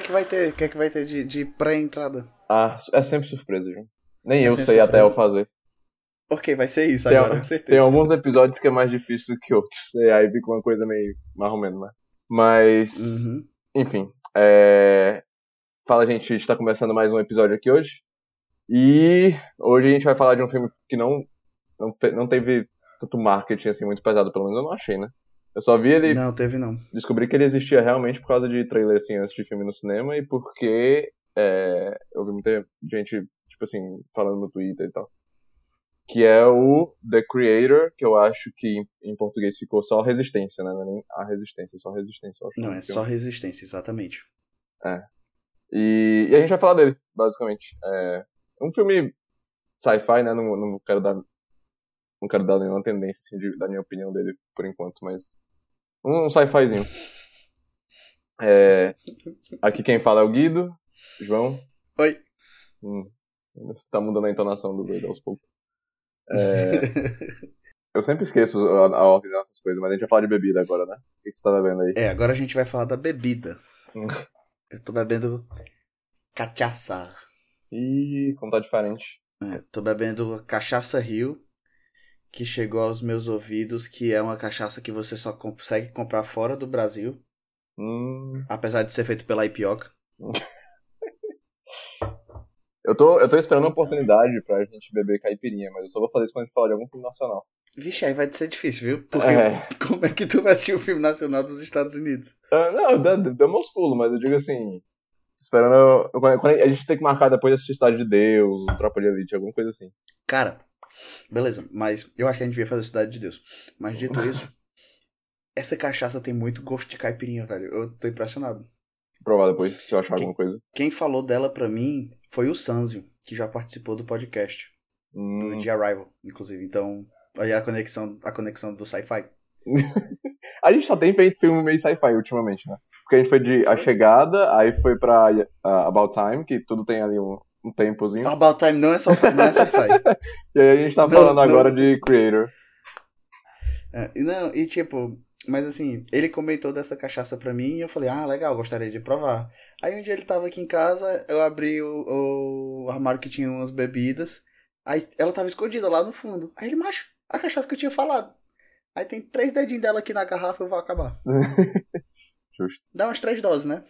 que é que vai ter? O que é que vai ter de, de pré-entrada? Ah, é sempre surpresa, João. Nem É eu sei até surpresa. eu fazer. Ok, vai ser isso Tem, agora, com certeza. tem alguns episódios que é mais difícil do que outros. E aí fica uma coisa meio mais ou menos, né? Mas, Uhum. enfim. É... Fala, gente, a gente tá começando mais um episódio aqui hoje. E hoje a gente vai falar de um filme que não, não, não teve tanto marketing assim muito pesado, pelo menos eu não achei, né? Eu só vi ele, Não, teve não. descobri que ele existia realmente por causa de trailer assim antes de filme no cinema e porque é, eu vi muita gente, tipo assim, falando no Twitter e tal. Que é o The Creator, que eu acho que em, português ficou só Resistência, né? Não é nem a Resistência, só Resistência. Eu acho Não, é filme. só resistência, exatamente. E, e a gente vai falar dele, basicamente. É um filme sci-fi, né? Não, não quero dar. Não quero dar nenhuma tendência, assim, de, da minha opinião dele por enquanto, mas. Um, um sci-fizinho. É, aqui quem fala é o Guido, João. Oi. Hum, tá mudando a entonação do doido aos poucos. É, eu sempre esqueço a, a ordem dessas coisas, mas a gente vai falar de bebida agora, né? O que, que você tá bebendo aí? É, agora a gente vai falar da bebida. Hum. Eu tô bebendo cachaça. Ih, como tá diferente. É, tô bebendo cachaça Rio, que chegou aos meus ouvidos, que é uma cachaça que você só consegue comprar fora do Brasil, Hum, apesar de ser feito pela Ipioca. Eu tô, eu tô esperando uma oportunidade pra gente beber caipirinha, mas eu só vou fazer isso quando a gente falar de algum filme nacional. Vixe, aí vai ser difícil, viu? Porque É. como é que tu vai assistir o filme nacional dos Estados Unidos? Ah, não, dá, dá meus pulos, mas eu digo assim. Esperando. Quando quando a gente tem que marcar depois de assistir Cidade de Deus, um Tropa de Elite, alguma coisa assim. Cara, beleza, mas eu acho que a gente devia fazer Cidade de Deus. Mas dito isso, essa cachaça tem muito gosto de caipirinha, velho. Eu tô impressionado. Provar depois, se eu achar alguma coisa. Quem falou dela pra mim foi o Sanzio, que já participou do podcast. Hum, Do The Arrival, inclusive. Então, aí a conexão, a conexão do sci-fi. A gente só tem feito filme meio sci-fi ultimamente, né? Porque a gente foi de A Chegada, aí foi pra ah, About Time, que tudo tem ali um, um tempozinho. About Time não é, só, não é sci-fi. E aí a gente tá falando não. agora de Creator. É, não, e tipo, mas assim, ele comentou dessa cachaça pra mim e eu falei, ah, legal, gostaria de provar. Aí um dia ele tava aqui em casa, eu abri o, o armário que tinha umas bebidas, aí ela tava escondida lá no fundo. Aí ele, macho, a cachaça que eu tinha falado. Aí tem três dedinhos dela aqui na garrafa, eu vou acabar. Justo. Dá umas três doses, né?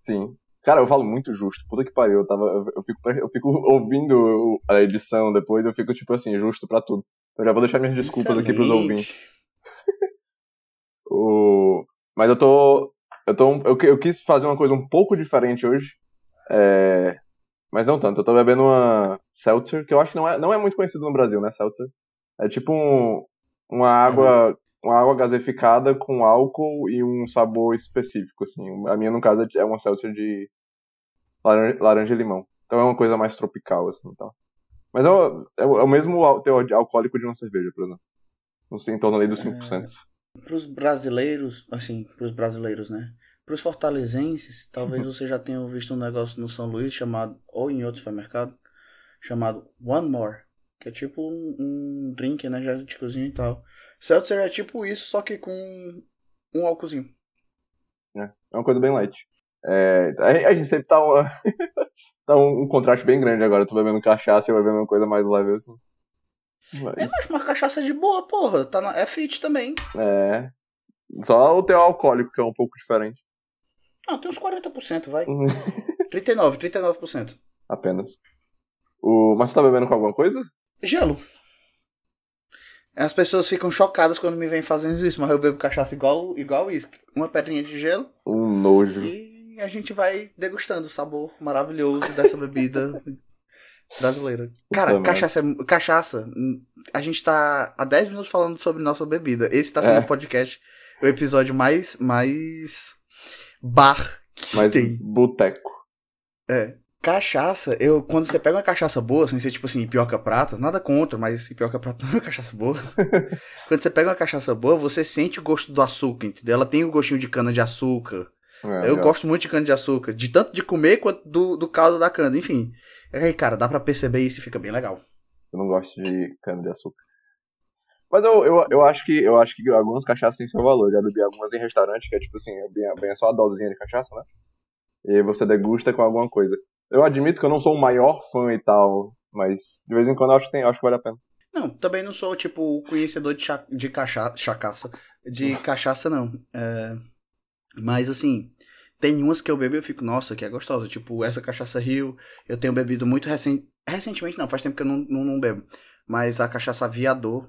Sim. Cara, eu falo muito justo. Puta que pariu. Eu, tava, eu, fico, eu fico ouvindo a edição depois, eu fico, tipo assim, justo pra tudo. Eu já vou deixar minhas desculpas aqui pros Excelente. ouvintes. O... Mas eu tô. Eu, tô eu, eu quis fazer uma coisa um pouco diferente hoje. É... Mas não tanto. Eu tô bebendo uma Seltzer, que eu acho que não é, não é muito conhecido no Brasil, né? Seltzer. É tipo um, uma água. Uma água gaseificada com álcool e um sabor específico, assim. A minha, no caso, é uma seltzer de laranja, laranja e limão. Então é uma coisa mais tropical, assim, tal. Mas é o, é o, é mesmo teor alcoólico de uma cerveja, por exemplo. Não sei, em torno ali dos 5%. Pros brasileiros, assim, pros brasileiros, né? Pros fortalezenses, talvez você já tenha visto um negócio no São Luís chamado, ou em outro supermercado, chamado One More. Que é tipo um, um drink energéticozinho e tal. Seltzer é tipo isso, só que com um álcoolzinho. É uma coisa bem light. É, a, gente sempre tá, uma, tá um, um contraste bem grande agora. Eu tô bebendo cachaça e eu bebendo uma coisa mais leve, assim. É, Mas, mas uma cachaça de boa, porra. Tá na, é fit também. é. Só o teor alcoólico que é um pouco diferente. Ah, tem uns 40%, vai. 39, 39%. Apenas. O, mas você tá bebendo com alguma coisa? Gelo. As pessoas ficam chocadas quando me vêm fazendo isso, mas eu bebo cachaça igual igual uísque. Uma pedrinha de gelo Um nojo. e a gente vai degustando o sabor maravilhoso dessa bebida brasileira. Cara, Puta cachaça, é- cachaça, a gente tá há 10 minutos falando sobre nossa bebida. Esse tá sendo É. o podcast, o episódio mais mais bar que Mas tem. boteco. É. Cachaça, eu, quando você pega uma cachaça boa, sem ser tipo assim, pioca prata, nada contra, mas pioca prata não é uma cachaça boa. quando você pega uma cachaça boa, você sente o gosto do açúcar, entendeu? Ela tem o gostinho de cana de açúcar. É, eu já. gosto muito de cana de açúcar, de tanto de comer quanto do, do caldo da cana, enfim. Aí, cara, dá pra perceber isso e fica bem legal. Eu não gosto de cana de açúcar. Mas eu, eu, eu, acho que, eu acho que algumas cachaças têm seu valor. Já bebi algumas em restaurante, que é tipo assim, é bem, bem só a dosezinha de cachaça, né? E você degusta com alguma coisa. Eu admito que eu não sou o maior fã e tal, mas de vez em quando eu acho que, tem, acho que vale a pena. Não, também não sou, tipo, conhecedor de, cha de cacha chacaça. De cachaça, não. É... Mas, assim, tem umas que eu bebo e eu fico, nossa, que é gostosa. Tipo, essa cachaça Rio, eu tenho bebido muito recen... recentemente, não, faz tempo que eu não, não, não bebo. Mas a cachaça Aviador.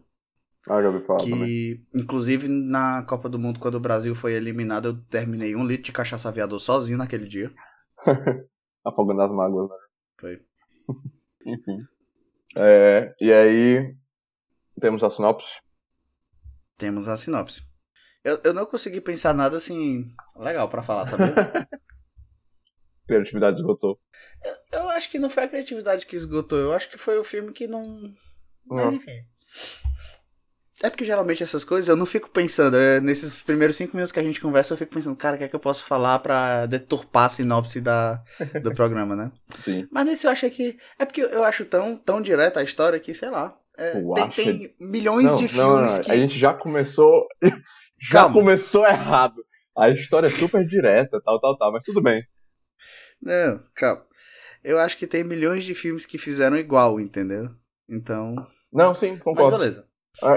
Ah, já ouvi falar que, também. inclusive, na Copa do Mundo, quando o Brasil foi eliminado, eu terminei um litro de cachaça Aviador sozinho naquele dia. Afogando as mágoas, né? Foi. Enfim. É, e aí, temos a sinopse. Temos a sinopse. Eu, eu não consegui pensar nada assim legal para falar, vendo? Criatividade esgotou. Eu, eu, acho que não foi a criatividade que esgotou, eu acho que foi o filme que não. Mas enfim. É porque geralmente essas coisas eu não fico pensando. É, nesses primeiros cinco minutos que a gente conversa, eu fico pensando, cara, o que é que eu posso falar pra deturpar a sinopse da, do programa, né? Sim. Mas nesse eu achei que. É porque eu acho tão, tão direta a história que, sei lá. É, tem, tem, milhões não, de não, filmes não, que. A gente já começou. Já Calma. começou errado. A história é super direta, tal, tal, tal, mas tudo bem. Não, calma. Eu acho que tem milhões de filmes que fizeram igual, entendeu? Então. Não, sim, concordo. Mas beleza.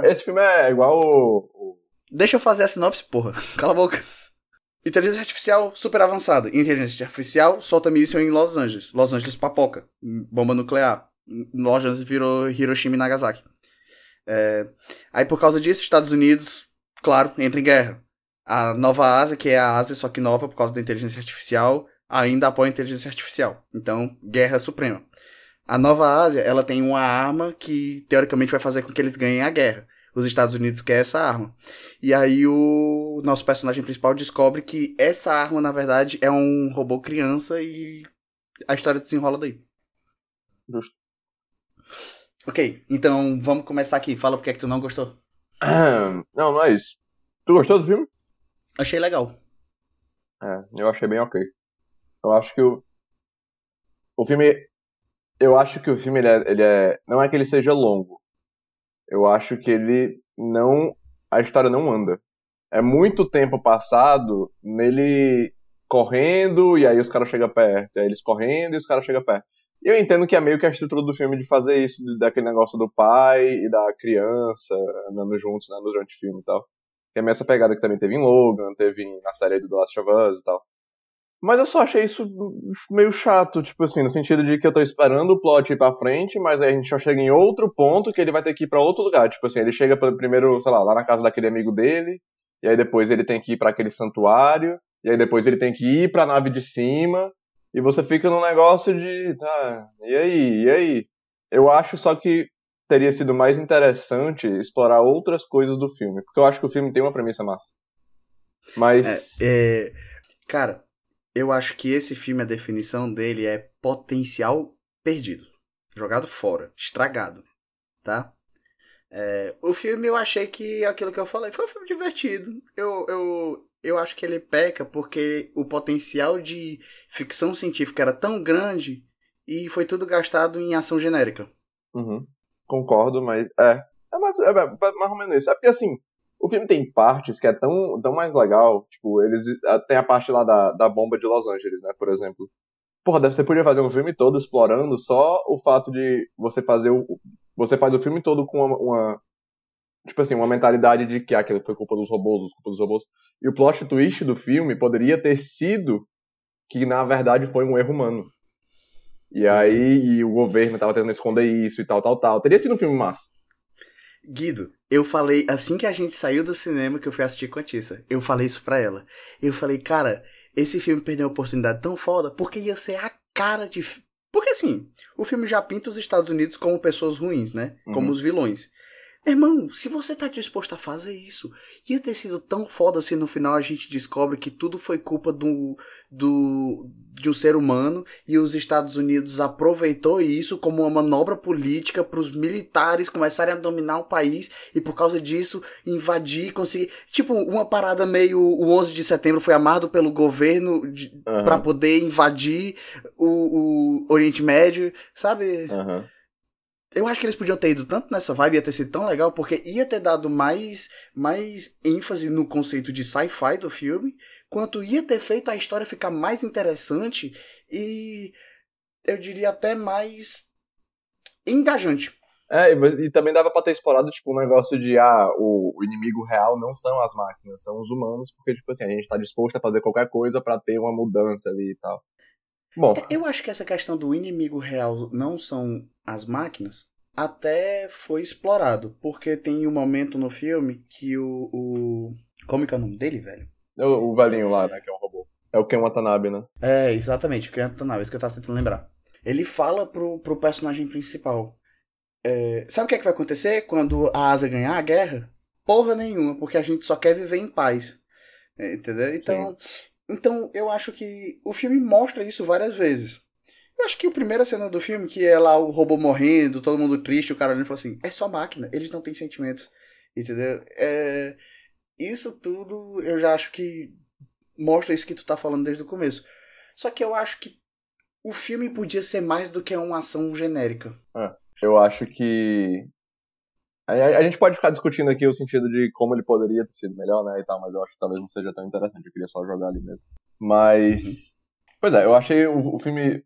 Esse filme é igual o. Deixa eu fazer a sinopse, porra. Cala a boca. Inteligência artificial super avançada. Inteligência artificial solta míssil em Los Angeles. Los Angeles papoca. Bomba nuclear. Los Angeles virou Hiroshima e Nagasaki. É... Aí por causa disso, Estados Unidos, claro, entra em guerra. A Nova Ásia, que é a Ásia, só que nova por causa da inteligência artificial, ainda apoia a inteligência artificial. Então, guerra suprema. A Nova Ásia, ela tem uma arma que teoricamente vai fazer com que eles ganhem a guerra. Os Estados Unidos querem essa arma. E aí o nosso personagem principal descobre que essa arma, na verdade, é um robô criança e a história desenrola daí. Justo. Ok, então vamos começar aqui. Fala porque é que tu não gostou. Não, não é isso. Tu gostou do filme? Achei legal. É, eu achei bem ok. Eu acho que o. O filme. Eu acho que o filme ele é, ele é. Não é que ele seja longo. Eu acho que ele não. A história não anda. É muito tempo passado nele correndo e aí os caras chegam perto. Aí eles correndo e os caras chegam perto. E eu entendo que é meio que a estrutura do filme de fazer isso, daquele negócio do pai e da criança andando juntos né, durante o filme e tal. Que é meio essa pegada que também teve em Logan, teve na série do The Last of Us e tal. Mas eu só achei isso meio chato, tipo assim, no sentido de que eu tô esperando o plot ir pra frente, mas aí a gente já chega em outro ponto que ele vai ter que ir pra outro lugar. Tipo assim, ele chega primeiro, sei lá, lá na casa daquele amigo dele, e aí depois ele tem que ir para aquele santuário, e aí depois ele tem que ir pra nave de cima, e você fica num negócio de, tá, e aí, e aí? Eu acho só que teria sido mais interessante explorar outras coisas do filme, porque eu acho que o filme tem uma premissa massa. Mas. É, é, cara, eu acho que esse filme, a definição dele é potencial perdido. Jogado fora, estragado, tá? É, o filme eu achei que aquilo que eu falei foi um filme divertido. Eu, eu, eu acho que ele peca porque o potencial de ficção científica era tão grande e foi tudo gastado em ação genérica. Uhum. Concordo, mas é. É mais, é mais ou menos isso. É porque assim, o filme tem partes que é tão, tão mais legal. Tipo, eles. Tem a parte lá da, da bomba de Los Angeles, né? Por exemplo. Porra, você podia fazer um filme todo explorando só o fato de você fazer o. Você faz o filme todo com uma. uma tipo assim, uma mentalidade de que aquilo foi culpa dos robôs, culpa dos robôs. E o plot twist do filme poderia ter sido que na verdade foi um erro humano. E aí e o governo tava tentando esconder isso e tal, tal, tal. Teria sido um filme massa. Guido, eu falei, assim que a gente saiu do cinema que eu fui assistir com a Tissa, eu falei isso pra ela. Eu falei, cara, esse filme perdeu uma oportunidade tão foda porque ia ser a cara de. Porque assim, o filme já pinta os Estados Unidos como pessoas ruins, né? Como Uhum. os vilões. Irmão, se você tá disposto a fazer isso, ia ter sido tão foda se no final a gente descobre que tudo foi culpa do, do, de um ser humano e os Estados Unidos aproveitou isso como uma manobra política para os militares começarem a dominar o país e por causa disso invadir, conseguir. Tipo, uma parada meio. O 11 de setembro foi amarrado pelo governo Aham. para poder invadir o, o Oriente Médio, sabe? Aham. Eu acho que eles podiam ter ido tanto nessa vibe, ia ter sido tão legal, porque ia ter dado mais, mais ênfase no conceito de sci-fi do filme, quanto ia ter feito a história ficar mais interessante e eu diria até mais engajante. É, e, também dava pra ter explorado, tipo, um negócio de, ah, o, o, inimigo real não são as máquinas, são os humanos, porque, tipo assim, a gente tá disposto a fazer qualquer coisa para ter uma mudança ali e tal. Bom. É, eu acho que essa questão do inimigo real não são as máquinas até foi explorado, porque tem um momento no filme que o. o... Como é que é o nome dele, velho? O, o velhinho lá, né, que é um robô. É o Ken Watanabe, né? É, exatamente, o Ken Watanabe, é isso que eu tava tentando lembrar. Ele fala pro, pro personagem principal. É, sabe o que, é que vai acontecer quando a Asa ganhar a guerra? Porra nenhuma, porque a gente só quer viver em paz. É, entendeu? Então, então eu acho que o filme mostra isso várias vezes. Eu acho que a primeira cena do filme, que é lá o robô morrendo, todo mundo triste, o cara olhando e falou assim: é só máquina, eles não têm sentimentos. Entendeu? É, isso tudo eu já acho que mostra isso que tu tá falando desde o começo. Só que eu acho que o filme podia ser mais do que uma ação genérica. É, eu acho que. A, gente pode ficar discutindo aqui o sentido de como ele poderia ter sido melhor, né, e tal, mas eu acho que talvez não seja tão interessante, eu queria só jogar ali mesmo. Mas. Uhum. Pois é, eu achei o, o filme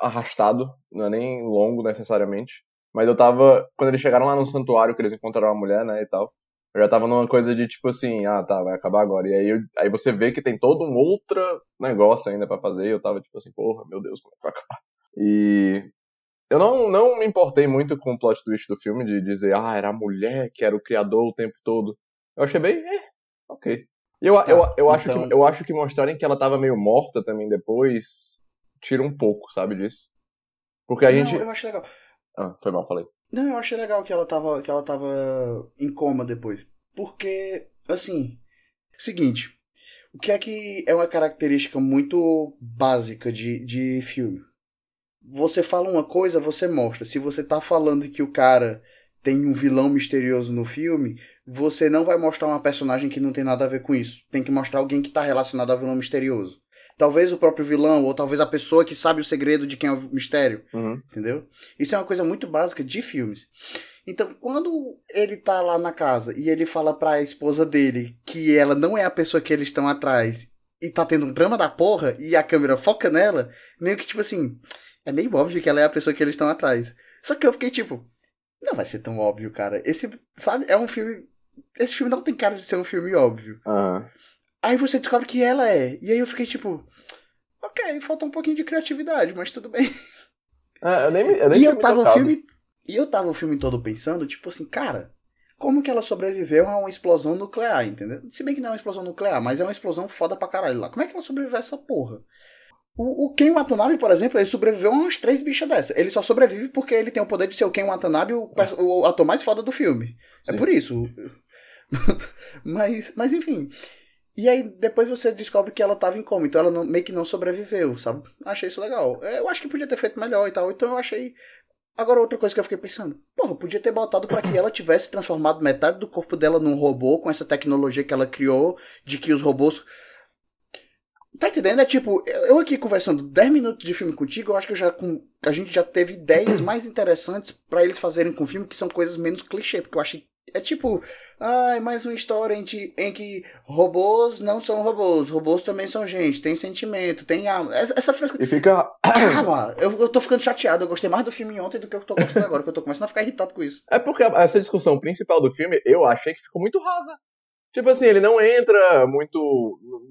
arrastado, não é nem longo necessariamente. Mas eu tava. Quando eles chegaram lá no santuário, que eles encontraram a mulher, né, e tal. Eu já tava numa coisa de tipo assim, ah, tá, vai acabar agora. E aí, eu, aí você vê que tem todo um outro negócio ainda para fazer. E eu tava tipo assim, porra, meu Deus, como é que vai acabar? E eu não, não me importei muito com o plot twist do filme, de dizer, ah, era a mulher que era o criador o tempo todo. Eu achei bem, eh, ok. E eu, tá, eu, eu, então... acho que, eu acho que mostrarem que ela tava meio morta também depois tira um pouco, sabe, disso. Porque a não, gente. Eu acho legal. Ah, foi mal, falei. Não, eu achei legal que ela tava, que ela tava em coma depois. Porque, assim, seguinte, o que é que é uma característica muito básica de, de filme? Você fala uma coisa, você mostra. Se você tá falando que o cara tem um vilão misterioso no filme, você não vai mostrar uma personagem que não tem nada a ver com isso. Tem que mostrar alguém que tá relacionado ao vilão misterioso. Talvez o próprio vilão, ou talvez a pessoa que sabe o segredo de quem é o mistério. Uhum. Entendeu? Isso é uma coisa muito básica de filmes. Então, quando ele tá lá na casa e ele fala pra esposa dele que ela não é a pessoa que eles estão atrás e tá tendo um drama da porra e a câmera foca nela, meio que tipo assim, é meio óbvio que ela é a pessoa que eles estão atrás. Só que eu fiquei tipo, não vai ser tão óbvio, cara. Esse, sabe, é um filme. Esse filme não tem cara de ser um filme óbvio. Uhum. Aí você descobre que ela é. E aí eu fiquei tipo. Ok, falta um pouquinho de criatividade, mas tudo bem. Ah, eu nem, eu nem e eu tava o filme. E eu tava o filme todo pensando, tipo assim, cara, como que ela sobreviveu a uma explosão nuclear, entendeu? Se bem que não é uma explosão nuclear, mas é uma explosão foda pra caralho lá. Como é que ela sobreviveu a essa porra? O, o Ken Watanabe, por exemplo, ele sobreviveu a umas três bichas dessas. Ele só sobrevive porque ele tem o poder de ser o Ken Watanabe, o, o ator mais foda do filme. É Sim. Por isso. mas, mas enfim. E aí depois você descobre que ela tava em coma, então ela não, meio que não sobreviveu, sabe? Achei isso legal. É, eu acho que podia ter feito melhor e tal, então eu achei. Agora, outra coisa que eu fiquei pensando, porra, podia ter botado para que ela tivesse transformado metade do corpo dela num robô com essa tecnologia que ela criou, de que os robôs. Tá entendendo? É tipo, eu aqui conversando 10 minutos de filme contigo, eu acho que eu já com, a gente já teve ideias mais interessantes para eles fazerem com o filme, que são coisas menos clichê, porque eu achei é tipo, ai, mais uma história em que, em que robôs não são robôs, robôs também são gente, tem sentimento, tem alma. Essa, essa fresca. E fica. Calma, eu, eu tô ficando chateado, eu gostei mais do filme ontem do que eu tô gostando agora, que eu tô começando a ficar irritado com isso. É porque essa discussão principal do filme, eu achei que ficou muito rasa. Tipo assim, ele não entra muito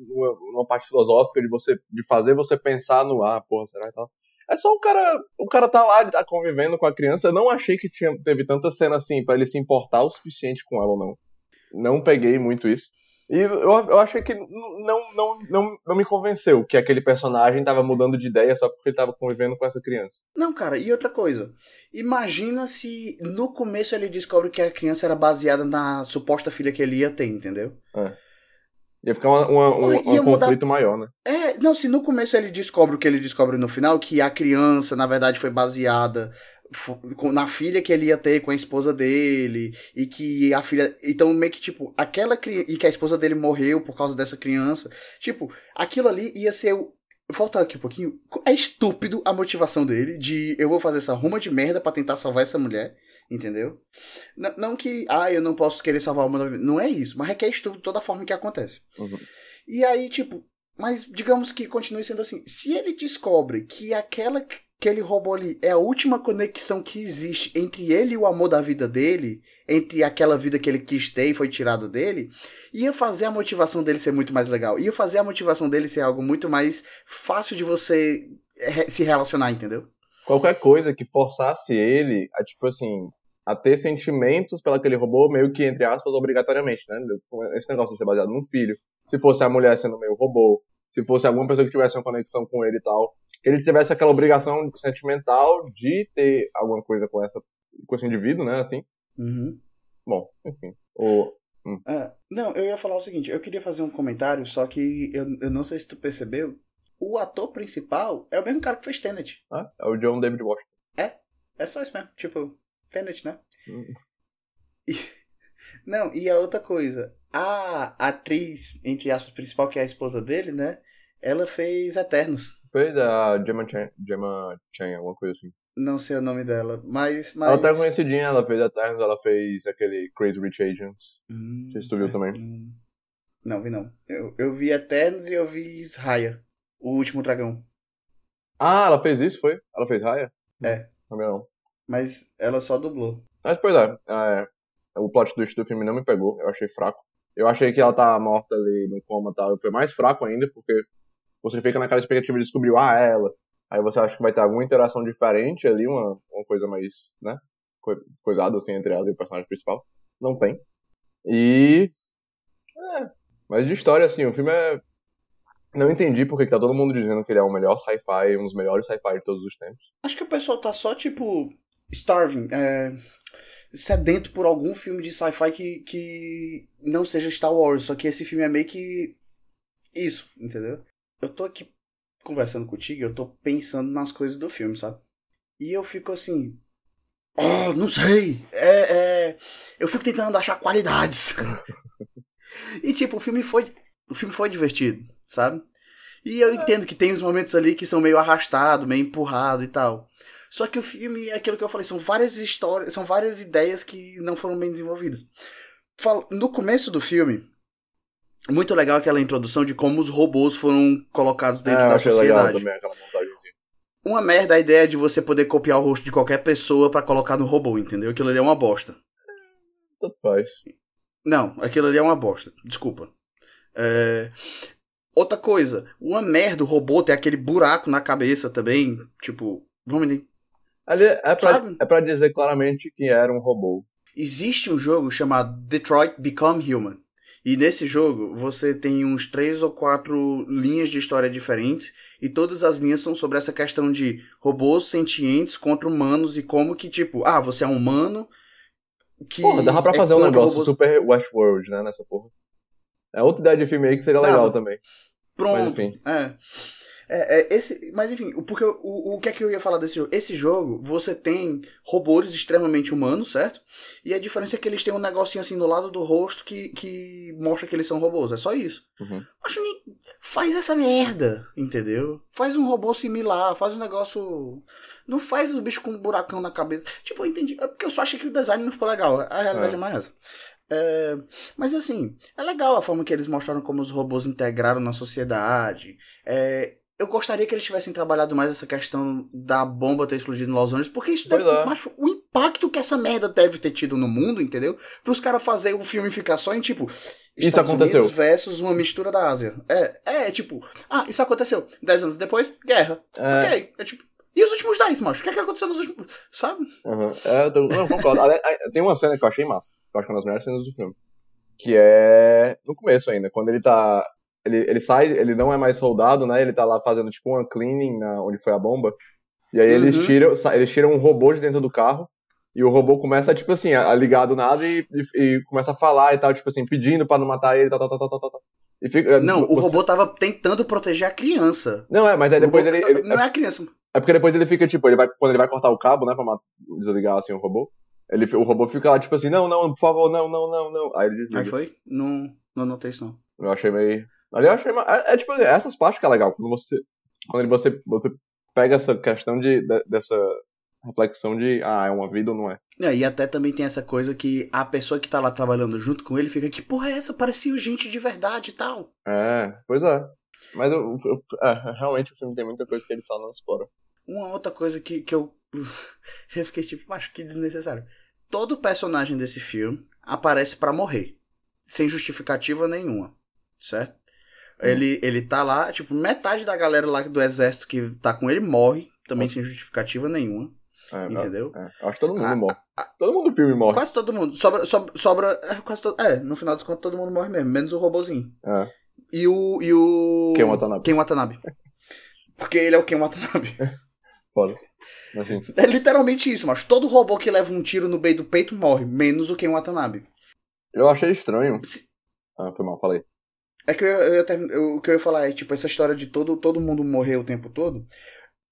numa, numa parte filosófica de você de fazer você pensar no ah, porra, será e tal. É só o cara. O cara tá lá, ele tá convivendo com a criança. Eu não achei que tinha, teve tanta cena assim para ele se importar o suficiente com ela, não. Não peguei muito isso. E eu, eu achei que não, não, não, não me convenceu que aquele personagem tava mudando de ideia só porque ele tava convivendo com essa criança. Não, cara, e outra coisa. Imagina se no começo ele descobre que a criança era baseada na suposta filha que ele ia ter, entendeu? É. Ia ficar uma, uma, um, um conflito maior, né? É, não, se no começo ele descobre o que ele descobre no final, que a criança, na verdade, foi baseada na filha que ele ia ter com a esposa dele, e que a filha. Então, meio que, tipo, aquela criança. E que a esposa dele morreu por causa dessa criança. Tipo, aquilo ali ia ser o. voltar aqui um pouquinho. É estúpido a motivação dele de eu vou fazer essa ruma de merda para tentar salvar essa mulher, entendeu? N não que, ah, eu não posso querer salvar uma Não é isso, mas é que é estúpido toda a forma que acontece. Uhum. E aí, tipo, mas digamos que continue sendo assim. Se ele descobre que aquela aquele robô ali é a última conexão que existe entre ele e o amor da vida dele, entre aquela vida que ele quis ter e foi tirada dele, ia fazer a motivação dele ser muito mais legal. Ia fazer a motivação dele ser algo muito mais fácil de você se relacionar, entendeu? Qualquer coisa que forçasse ele a, tipo assim, a ter sentimentos pelo aquele robô, meio que, entre aspas, obrigatoriamente, né? Esse negócio de ser baseado num filho. Se fosse a mulher sendo meio robô, se fosse alguma pessoa que tivesse uma conexão com ele e tal ele tivesse aquela obrigação sentimental de ter alguma coisa com essa com esse indivíduo, né, assim. Uhum. Bom, enfim. O, hum. ah, não, eu ia falar o seguinte, eu queria fazer um comentário, só que eu, eu não sei se tu percebeu, o ator principal é o mesmo cara que fez Tenet. Ah, é o John David Washington. É, é só isso mesmo, tipo, Tenet, né? Hum. E, não, e a outra coisa, a atriz, entre aspas, principal, que é a esposa dele, né? Ela fez Eternos. Foi da Gemma Chan, Gemma Chan, alguma coisa assim. Não sei o nome dela, mas. mas... Ela tá conhecidinha, ela fez Eternos, ela fez aquele Crazy Rich Agents. Hum, não sei se tu viu é, também. Hum. Não, vi não. Eu, eu vi Eternos e eu vi Raya, o último dragão. Ah, ela fez isso, foi? Ela fez Raya? É. Também não. Mas ela só dublou. Mas, pois é, é, o plot twist do filme não me pegou, eu achei fraco. Eu achei que ela tá morta ali no coma e tal, foi mais fraco ainda, porque você fica naquela expectativa de descobrir, ah, é ela. Aí você acha que vai ter alguma interação diferente ali, uma, uma coisa mais, né, coisada assim entre ela e o personagem principal. Não tem. E. É. Mas de história, assim, o filme é. Não entendi porque que tá todo mundo dizendo que ele é o melhor sci-fi, um dos melhores sci-fi de todos os tempos. Acho que o pessoal tá só, tipo, starving, é, sedento por algum filme de sci-fi que, que não seja Star Wars. Só que esse filme é meio que isso, entendeu? Eu tô aqui conversando contigo, eu tô pensando nas coisas do filme, sabe? E eu fico assim. Oh, não sei. É, é... Eu fico tentando achar qualidades. e tipo, o filme foi. O filme foi divertido, sabe? E eu entendo que tem uns momentos ali que são meio arrastado, meio empurrado e tal. Só que o filme é aquilo que eu falei, são várias histórias, são várias ideias que não foram bem desenvolvidas. No começo do filme, muito legal aquela introdução de como os robôs foram colocados dentro é, da sociedade. Também, uma merda a ideia de você poder copiar o rosto de qualquer pessoa para colocar no robô, entendeu? Aquilo ali é uma bosta. Tanto faz. Não, aquilo ali é uma bosta. Desculpa. É... Outra coisa, uma merda o robô ter aquele buraco na cabeça também. Tipo, vamos entender. Ali é pra, é pra dizer claramente que era um robô. Existe um jogo chamado Detroit Become Human. E nesse jogo você tem uns três ou quatro linhas de história diferentes e todas as linhas são sobre essa questão de robôs sentientes contra humanos e como que tipo, ah, você é um humano que Porra, dava pra é fazer é um negócio robôs... super Westworld, né, nessa porra. É outra ideia de filme aí que seria legal também. Pronto. Mas, enfim. É. É, é, esse, mas enfim, porque o, o que é que eu ia falar desse jogo? Esse jogo, você tem robôs extremamente humanos, certo? E a diferença é que eles têm um negocinho assim do lado do rosto que, que mostra que eles são robôs. É só isso. Uhum. Acho que faz essa merda, entendeu? Faz um robô similar, faz um negócio. Não faz o bicho com um buracão na cabeça. Tipo, eu entendi. É porque eu só achei que o design não ficou legal. A realidade é, é mais essa. É, mas assim, é legal a forma que eles mostraram como os robôs integraram na sociedade. É, eu gostaria que eles tivessem trabalhado mais essa questão da bomba ter explodido em Los Angeles, porque isso deve ter, é. macho, o impacto que essa merda deve ter tido no mundo, entendeu? Para os caras fazer o filme ficar só em tipo. Isso Estados aconteceu. Unidos versus uma mistura da Ásia. É, é, tipo, ah, isso aconteceu. Dez anos depois, guerra. É. Ok. É tipo. E os últimos dez, macho? O que é que aconteceu nos últimos. Sabe? Uhum. É, eu, tô, não, concordo. Tem uma cena que eu achei massa. Que eu acho que é uma das melhores cenas do filme. Que é no começo ainda, quando ele tá ele, ele sai, ele não é mais soldado, né? Ele tá lá fazendo tipo uma cleaning na, onde foi a bomba. E aí eles uhum. tiram, eles tiram um robô de dentro do carro. E o robô começa, tipo assim, a, ligar do nada e, e, e, começa a falar e tal, tipo assim, pedindo pra não matar ele, tal, tal, tal, tal, tal. E fica, não, você... o robô tava tentando proteger a criança. Não, é, mas aí depois ele, ele, Não é a criança. É porque depois ele fica, tipo, ele vai, quando ele vai cortar o cabo, né, pra desligar assim o robô. Ele, o robô fica lá, tipo assim, não, não, por favor, não, não, não, não. Aí ele desliga. Aí foi? Não, não notei isso não. Eu achei meio. Ali eu achei. É, é, tipo, essas partes que é legal. Quando você quando você, você pega essa questão de, de, dessa reflexão de, ah, é uma vida ou não é. é. E até também tem essa coisa que a pessoa que tá lá trabalhando junto com ele fica, que porra é essa? Parecia gente de verdade e tal. É, pois é. Mas eu, eu, é, realmente o filme tem muita coisa que ele só não explora. Uma outra coisa que, que eu, eu fiquei tipo, acho que desnecessário. Todo personagem desse filme aparece para morrer. Sem justificativa nenhuma. Certo? Hum. Ele, ele tá lá, tipo, metade da galera lá do exército que tá com ele morre, também sem justificativa nenhuma. É, entendeu? É, acho que todo mundo a, morre. A, todo mundo no filme morre. Quase todo mundo. Sobra. sobra, sobra é, quase todo, é, no final dos contos todo mundo morre mesmo, menos o robozinho. É. E o. E o. Ken Watanabe. Ken Watanabe. Porque ele é o Ken Watanabe. Foda. É literalmente isso, mas todo robô que leva um tiro no meio do peito morre, menos o Ken Watanabe. Eu achei estranho. Se... Ah, foi mal, falei. É que eu, eu, eu, o que eu ia falar é, tipo, essa história de todo, todo mundo morrer o tempo todo.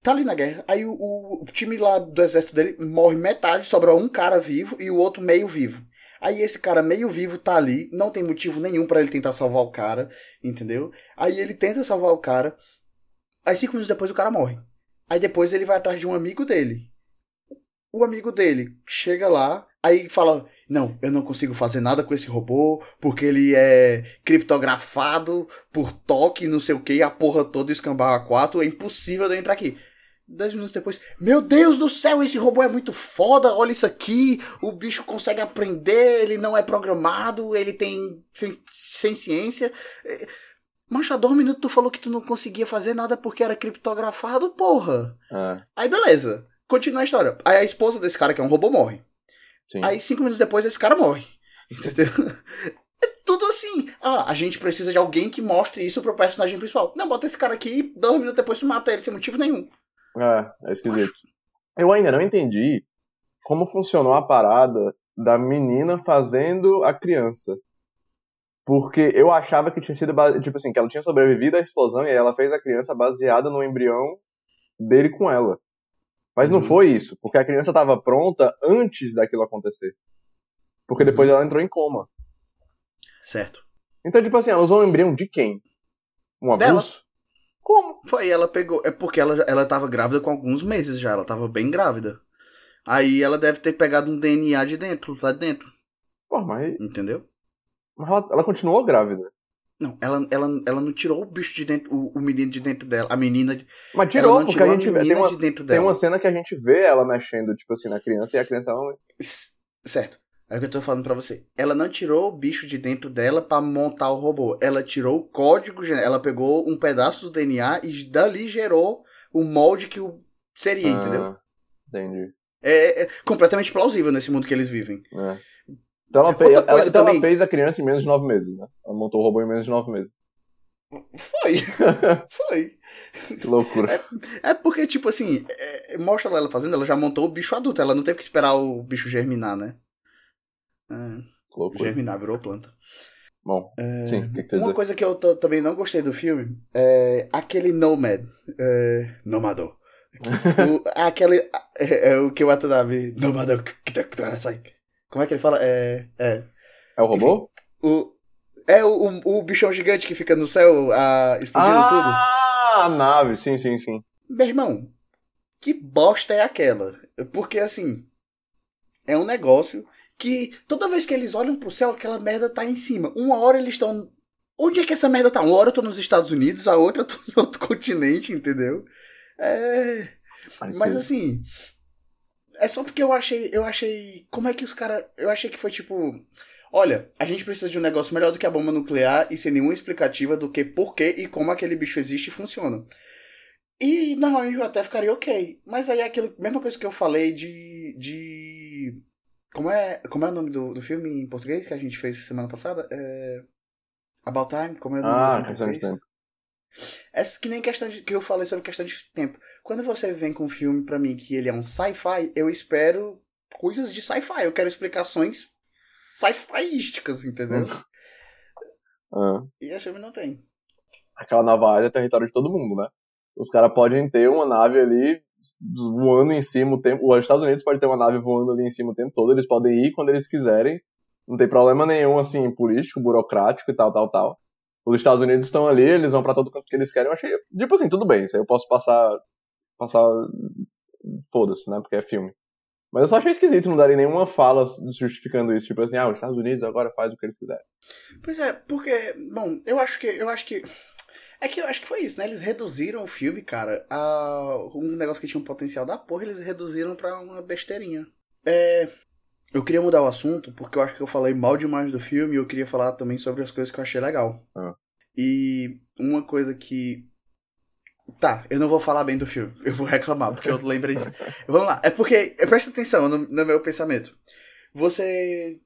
Tá ali na guerra. Aí o, o, time lá do exército dele morre metade, sobra um cara vivo e o outro meio vivo. Aí esse cara meio vivo tá ali, não tem motivo nenhum para ele tentar salvar o cara, entendeu? Aí ele tenta salvar o cara. Aí cinco minutos depois o cara morre. Aí depois ele vai atrás de um amigo dele. O amigo dele chega lá, aí fala: Não, eu não consigo fazer nada com esse robô, porque ele é criptografado por toque, não sei o que, a porra toda escambar a 4, é impossível de eu entrar aqui. Dez minutos depois, meu Deus do céu, esse robô é muito foda, olha isso aqui, o bicho consegue aprender, ele não é programado, ele tem sem, sem ciência. Mancha, dois minutos tu falou que tu não conseguia fazer nada porque era criptografado, porra. É. Aí beleza, continua a história. Aí a esposa desse cara, que é um robô, morre. Sim. Aí cinco minutos depois esse cara morre. Entendeu? É tudo assim. Ah, a gente precisa de alguém que mostre isso pro personagem principal. Não, bota esse cara aqui, dois minutos depois tu mata ele sem motivo nenhum. É, é esquisito. Eu ainda não entendi como funcionou a parada da menina fazendo a criança. Porque eu achava que tinha sido, tipo assim, que ela tinha sobrevivido à explosão e ela fez a criança baseada no embrião dele com ela. Mas uhum. não foi isso, porque a criança estava pronta antes daquilo acontecer. Porque uhum. depois ela entrou em coma. Certo. Então, tipo assim, ela usou o embrião de quem? Um abuso? Dela. Como? Foi, ela pegou. É porque ela, ela tava grávida com alguns meses já, ela tava bem grávida. Aí ela deve ter pegado um DNA de dentro, lá de dentro. Pô, mas. Entendeu? Mas ela, ela continuou grávida. Não, ela, ela, ela não tirou o bicho de dentro, o, o menino de dentro dela, a menina. De, Mas tirou, porque tirou a gente a vê. Tem uma, de tem uma cena que a gente vê ela mexendo, tipo assim, na criança e a criança. Certo. É o que eu tô falando pra você. Ela não tirou o bicho de dentro dela para montar o robô. Ela tirou o código genético. Ela pegou um pedaço do DNA e dali gerou o molde que o seria, ah, entendeu? Entendi. É, é, completamente plausível nesse mundo que eles vivem. É. Então, ela, fez, ela, então ela fez a criança em menos de nove meses, né? Ela montou o robô em menos de nove meses. Foi. Foi. Que loucura. É, é porque, tipo assim, é, mostra ela fazendo, ela já montou o bicho adulto, ela não teve que esperar o bicho germinar, né? É, loucura. Germinar, virou planta. Bom, é, sim, que que Uma dizer? coisa que eu também não gostei do filme é aquele Nomad. É, Nomador. o, aquele. É, é, o que o Watanabe. Nomador. Como é que ele fala? É. É, é o robô? O, é o, o, o, bichão gigante que fica no céu a, explodindo ah, tudo. Ah, a nave, sim, sim, sim. Meu irmão, que bosta é aquela? Porque assim. É um negócio que toda vez que eles olham pro céu, aquela merda tá em cima. Uma hora eles estão. Onde é que essa merda tá? Uma hora eu tô nos Estados Unidos, a outra eu tô em outro continente, entendeu? É. Mas assim, é só porque eu achei. Eu achei. Como é que os caras. Eu achei que foi tipo. Olha, a gente precisa de um negócio melhor do que a bomba nuclear e sem nenhuma explicativa do que por que e como aquele bicho existe e funciona. E normalmente eu até ficaria ok. Mas aí é aquilo. Mesma coisa que eu falei de. de. Como é, como é o nome do, do filme em português que a gente fez semana passada? É... About Time? Como é o nome ah, do filme em português? É que nem questão de, que eu falei sobre questão de tempo. Quando você vem com um filme para mim que ele é um sci-fi, eu espero coisas de sci-fi. Eu quero explicações sci-fiísticas, entendeu? Ah. E esse filme não tem. Aquela nova área é território de todo mundo, né? Os caras podem ter uma nave ali voando em cima o tempo. Os Estados Unidos pode ter uma nave voando ali em cima o tempo todo. Eles podem ir quando eles quiserem. Não tem problema nenhum, assim, político, burocrático e tal, tal, tal. Os Estados Unidos estão ali, eles vão pra todo canto que eles querem. Eu achei, tipo assim, tudo bem, isso aí eu posso passar. Passar. Foda-se, né? Porque é filme. Mas eu só achei esquisito não darem nenhuma fala justificando isso. Tipo assim, ah, os Estados Unidos agora faz o que eles quiserem. Pois é, porque, bom, eu acho que. Eu acho que. É que eu acho que foi isso, né? Eles reduziram o filme, cara, a um negócio que tinha um potencial da porra, eles reduziram pra uma besteirinha. É. Eu queria mudar o assunto, porque eu acho que eu falei mal demais do filme e eu queria falar também sobre as coisas que eu achei legal. Ah. E uma coisa que. Tá, eu não vou falar bem do filme. Eu vou reclamar, porque eu lembrei de. Vamos lá. É porque. Presta atenção no, no meu pensamento. Você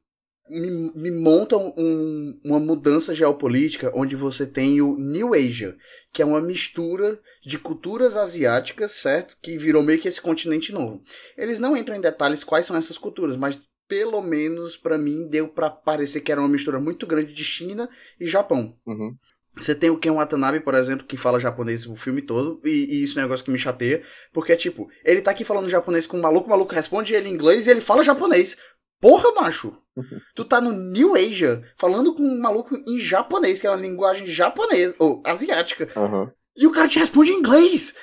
me, me monta um, uma mudança geopolítica onde você tem o New Asia, que é uma mistura de culturas asiáticas, certo? Que virou meio que esse continente novo. Eles não entram em detalhes quais são essas culturas, mas pelo menos para mim deu para parecer que era uma mistura muito grande de China e Japão. Uhum. Você tem o Ken Watanabe, por exemplo, que fala japonês o filme todo, e, e, isso é um negócio que me chateia, porque, tipo, ele tá aqui falando japonês com um maluco, o maluco responde ele em inglês e ele fala japonês. Porra, macho! Tu tá no New Asia falando com um maluco em japonês, que é uma linguagem japonesa, ou asiática. Uhum. E o cara te responde em inglês!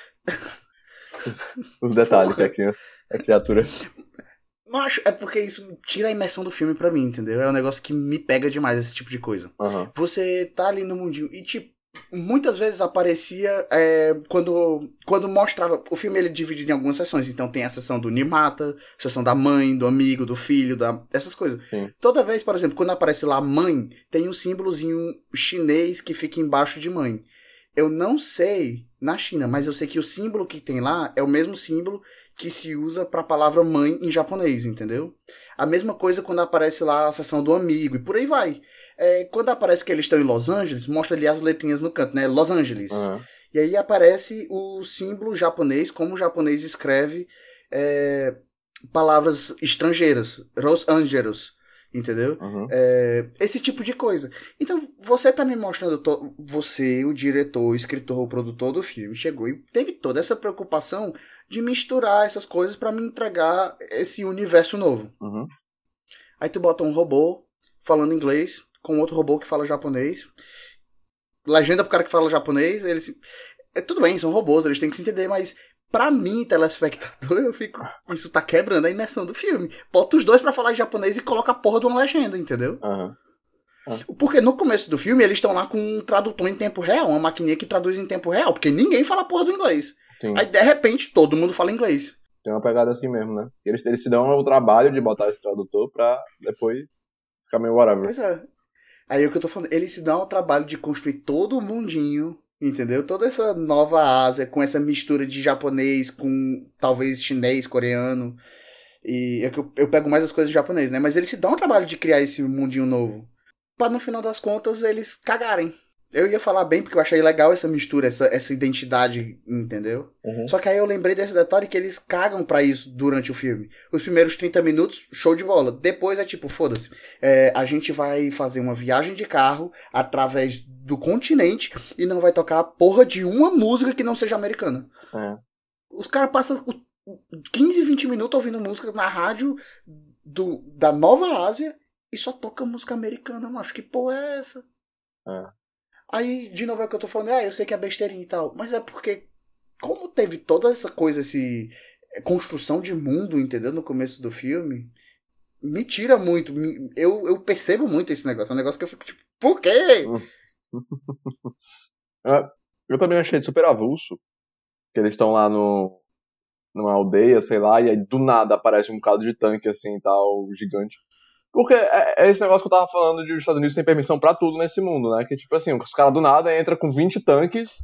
Os detalhes que aqui, a criatura. Macho, é porque isso tira a imersão do filme pra mim, entendeu? É um negócio que me pega demais, esse tipo de coisa. Uhum. Você tá ali no mundinho e, tipo, muitas vezes aparecia é, quando, quando mostrava. O filme ele é dividido em algumas sessões. Então tem a sessão do Nimata, sessão da mãe, do amigo, do filho, da, essas coisas. Sim. Toda vez, por exemplo, quando aparece lá mãe, tem um símbolozinho chinês que fica embaixo de mãe. Eu não sei na China, mas eu sei que o símbolo que tem lá é o mesmo símbolo que se usa para a palavra mãe em japonês, entendeu? A mesma coisa quando aparece lá a seção do amigo e por aí vai. É, quando aparece que eles estão em Los Angeles, mostra ali as letrinhas no canto, né? Los Angeles. Uhum. E aí aparece o símbolo japonês, como o japonês escreve é, palavras estrangeiras. Los Angeles. Entendeu? Uhum. É, esse tipo de coisa. Então, você tá me mostrando. To... Você, o diretor, o escritor, o produtor do filme, chegou e teve toda essa preocupação de misturar essas coisas para me entregar esse universo novo. Uhum. Aí tu bota um robô falando inglês com outro robô que fala japonês. Legenda pro cara que fala japonês, eles. É, tudo bem, são robôs, eles têm que se entender, mas pra mim, telespectador, eu fico. Isso tá quebrando a imersão do filme. Bota os dois para falar japonês e coloca a porra de uma legenda, entendeu? Uhum. Porque no começo do filme eles estão lá com um tradutor em tempo real, uma maquininha que traduz em tempo real, porque ninguém fala porra do inglês. Sim. Aí de repente todo mundo fala inglês. Tem uma pegada assim mesmo, né? Eles, eles se dão o trabalho de botar esse tradutor pra depois ficar meio whatever. Pois é. Aí é o que eu tô falando, eles se dão o trabalho de construir todo o mundinho, entendeu? Toda essa nova Ásia, com essa mistura de japonês com talvez chinês, coreano. E é que eu, eu pego mais as coisas japonês, né? Mas eles se dão o trabalho de criar esse mundinho novo. Pra no final das contas eles cagarem. Eu ia falar bem porque eu achei legal essa mistura, essa, essa identidade, entendeu? Uhum. Só que aí eu lembrei desse detalhe que eles cagam pra isso durante o filme. Os primeiros 30 minutos, show de bola. Depois é tipo, foda-se. É, a gente vai fazer uma viagem de carro através do continente e não vai tocar a porra de uma música que não seja americana. É. Os caras passam o- 15, 20 minutos ouvindo música na rádio do, da Nova Ásia e só toca música americana, mano. Acho que porra é essa? É. Aí, de novo, é o que eu tô falando, ah, eu sei que é besteirinha e tal, mas é porque, como teve toda essa coisa, esse construção de mundo, entendeu, no começo do filme, me tira muito, me- eu, eu percebo muito esse negócio, é um negócio que eu fico tipo, por quê? Eu também achei super avulso. Que eles estão lá no. numa aldeia, sei lá, e aí do nada aparece um bocado de tanque assim e tal, gigante. Porque é, é esse negócio que eu tava falando de os Estados Unidos têm permissão pra tudo nesse mundo, né? Que tipo assim, os caras do nada entram com 20 tanques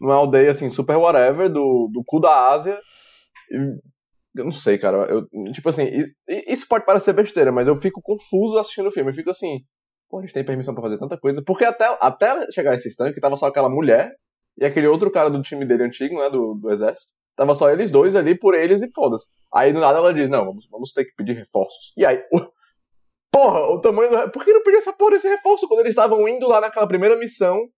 numa aldeia assim, super whatever, do, do cu da Ásia. E, eu não sei, cara. Eu, tipo assim, isso pode parecer besteira, mas eu fico confuso assistindo o filme. Eu fico assim, pô, eles têm permissão pra fazer tanta coisa. Porque até, até chegar esse tanque, tava só aquela mulher e aquele outro cara do time dele antigo, né, do, do exército. Tava só eles dois ali por eles e foda-se. Aí do nada ela diz, não, vamos, vamos ter que pedir reforços. E aí, porra, o tamanho do... Por que não pedir essa porra desse reforço quando eles estavam indo lá naquela primeira missão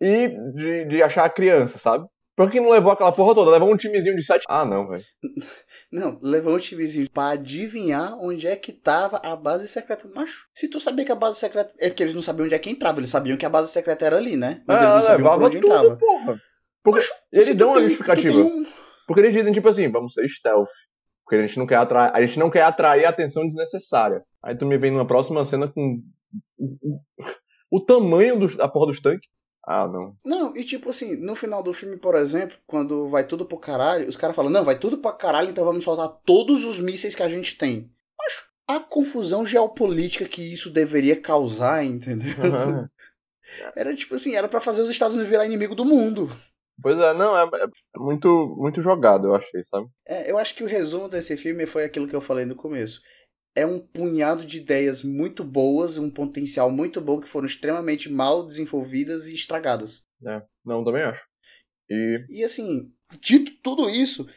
e de, de achar a criança, sabe? Por que não levou aquela porra toda? Levou um timezinho de sete. Ah, não, velho. Não, levou um timezinho pra adivinhar onde é que tava a base secreta. Macho, se tu sabia que a base secreta. É que eles não sabiam onde é que entrava, eles sabiam que a base secreta era ali, né? Mas ah, eles não sabiam por onde tudo, entrava. porra. Porque Macho, eles dão uma justificativa. Um... Porque eles dizem, tipo assim, vamos ser stealth. Porque a gente não quer atrair, a gente não quer atrair atenção desnecessária. Aí tu me vem numa próxima cena com o tamanho do, da porra dos tanques. Ah, não. Não, e tipo assim, no final do filme, por exemplo, quando vai tudo pro caralho, os caras falam, não, vai tudo pro caralho, então vamos soltar todos os mísseis que a gente tem. Mas a confusão geopolítica que isso deveria causar, entendeu? Uhum. Era tipo assim, era para fazer os Estados Unidos virar inimigo do mundo. Pois é, não, é, é, muito, muito jogado, eu achei, sabe? É, eu acho que o resumo desse filme foi aquilo que eu falei no começo é um punhado de ideias muito boas, um potencial muito bom que foram extremamente mal desenvolvidas e estragadas. É, não, também acho. E... e assim, dito tudo isso,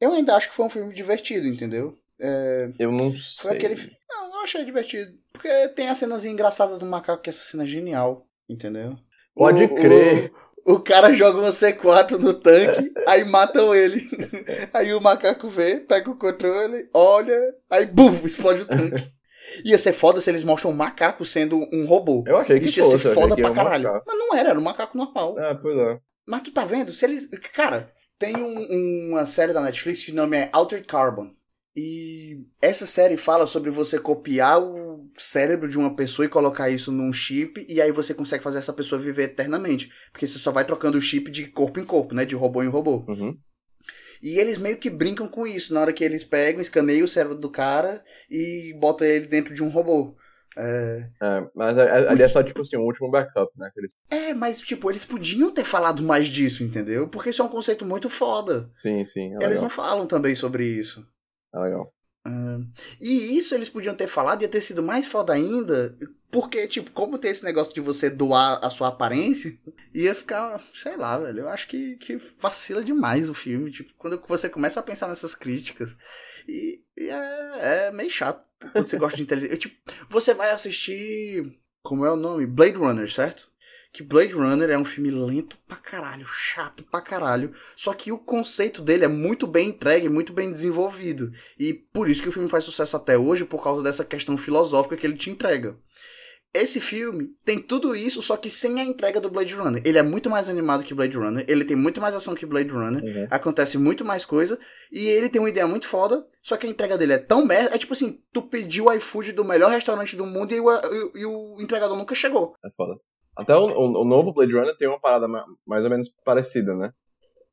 eu ainda acho que foi um filme divertido, entendeu? É... Eu não sei. Foi aquele... Não, eu achei divertido. Porque tem a cena engraçada do macaco, que essa cena é genial, entendeu? Pode o, crer. O, o cara joga uma C4 no tanque, aí matam ele. Aí o macaco vê, pega o controle, olha, aí buf, explode o tanque. Ia ser foda se eles mostram o macaco sendo um robô. Eu achei que Isso ia fosse, ser foda pra um caralho. macaco. Mas não era, era um macaco normal. É, pois é. Mas tu tá vendo? Se eles. Cara, tem um, uma série da Netflix que o nome é Altered Carbon. E essa série fala sobre você copiar o cérebro de uma pessoa e colocar isso num chip, e aí você consegue fazer essa pessoa viver eternamente. Porque você só vai trocando o chip de corpo em corpo, né? De robô em robô. Uhum. E eles meio que brincam com isso, na hora que eles pegam, escaneiam o cérebro do cara e botam ele dentro de um robô. É... é mas ali é só, tipo assim, o um último backup, né? Eles... É, mas, tipo, eles podiam ter falado mais disso, entendeu? Porque isso é um conceito muito foda. Sim, sim. É eles não falam também sobre isso. É legal. Uh, e isso eles podiam ter falado, ia ter sido mais foda ainda, porque, tipo, como tem esse negócio de você doar a sua aparência, ia ficar, sei lá, velho. Eu acho que, que vacila demais o filme. Tipo, quando você começa a pensar nessas críticas, e, e é, é, meio chato quando você gosta de inteligência. Tipo, você vai assistir. Como é o nome? Blade Runner, certo? Que Blade Runner é um filme lento pra caralho, chato pra caralho, só que o conceito dele é muito bem entregue, muito bem desenvolvido. E por isso que o filme faz sucesso até hoje, por causa dessa questão filosófica que ele te entrega. Esse filme tem tudo isso, só que sem a entrega do Blade Runner. Ele é muito mais animado que Blade Runner, ele tem muito mais ação que Blade Runner, uhum. acontece muito mais coisa, e ele tem uma ideia muito foda, só que a entrega dele é tão merda. É tipo assim, tu pediu o iFood do melhor restaurante do mundo e o, e, e o entregador nunca chegou. É foda. Até o, o, o, novo Blade Runner tem uma parada mais ou menos parecida, né?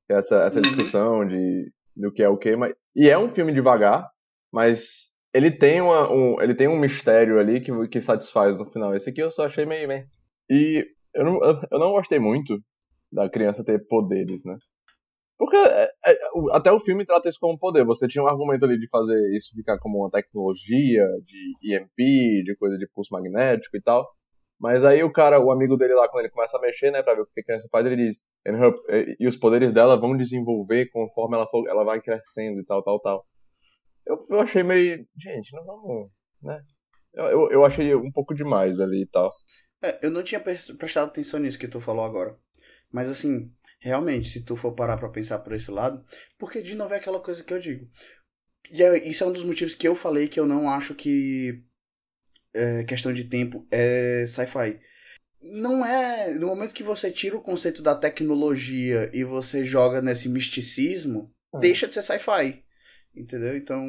Essa, essa uhum. discussão de do que é o que, mas e é um filme devagar, mas ele tem uma, um ele tem um mistério ali que, que satisfaz no final. Esse aqui eu só achei meio bem. E eu não, eu não gostei muito da criança ter poderes, né? Porque é, é, até o filme trata isso como poder. Você tinha um argumento ali de fazer isso ficar como uma tecnologia de EMP, de coisa de pulso magnético e tal. Mas aí o cara, o amigo dele lá, quando ele começa a mexer, né, pra ver o que a criança faz, ele diz, e os poderes dela vão desenvolver conforme ela, for, ela vai crescendo e tal, tal, tal. Eu, eu achei meio, gente, não vamos, né? Eu, eu, eu achei um pouco demais ali e tal. É, eu não tinha prestado atenção nisso que tu falou agora. Mas assim, realmente, se tu for parar pra pensar por esse lado, porque de novo é aquela coisa que eu digo. E é, isso é um dos motivos que eu falei que eu não acho que é, questão de tempo é sci-fi. Não é. No momento que você tira o conceito da tecnologia e você joga nesse misticismo, hum. deixa de ser sci-fi. Entendeu? Então.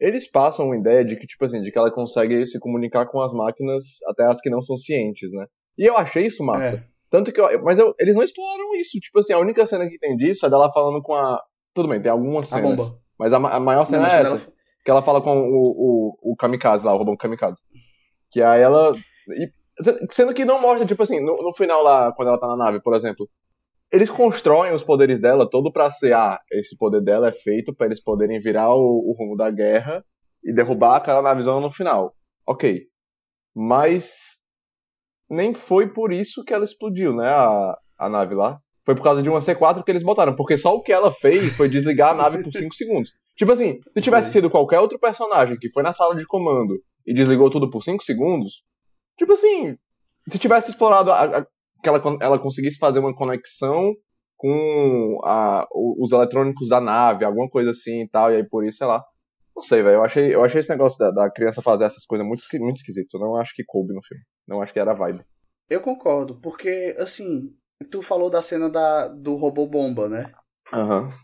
Eles passam uma ideia de que, tipo assim, de que ela consegue se comunicar com as máquinas, até as que não são cientes, né? E eu achei isso massa. É. Tanto que eu, Mas eu, eles não exploraram isso. Tipo assim, a única cena que tem disso é dela falando com a. Tudo bem, tem algumas cenas. A bomba. Mas a, a maior cena não, é essa. Ela... Que ela fala com o, o, o kamikaze lá, o robô kamikaze. Que aí ela. E, sendo que não mostra, tipo assim, no, no final lá, quando ela tá na nave, por exemplo, eles constroem os poderes dela todo pra ser, ah, esse poder dela é feito para eles poderem virar o, o, rumo da guerra e derrubar aquela navezona no final. Ok. Mas nem foi por isso que ela explodiu, né, a, a nave lá. Foi por causa de uma C4 que eles botaram, porque só o que ela fez foi desligar a nave por 5 segundos. Tipo assim, se tivesse sido qualquer outro personagem que foi na sala de comando e desligou tudo por 5 segundos, tipo assim, se tivesse explorado a, a, que ela, ela conseguisse fazer uma conexão com a, os eletrônicos da nave, alguma coisa assim e tal, e aí por isso, sei lá. Não sei, velho. Eu achei, eu achei esse negócio da, da, criança fazer essas coisas muito, muito esquisito. Eu não acho que coube no filme. Não acho que era vibe. Eu concordo, porque, assim, tu falou da cena da, do robô bomba, né? Aham. Uhum.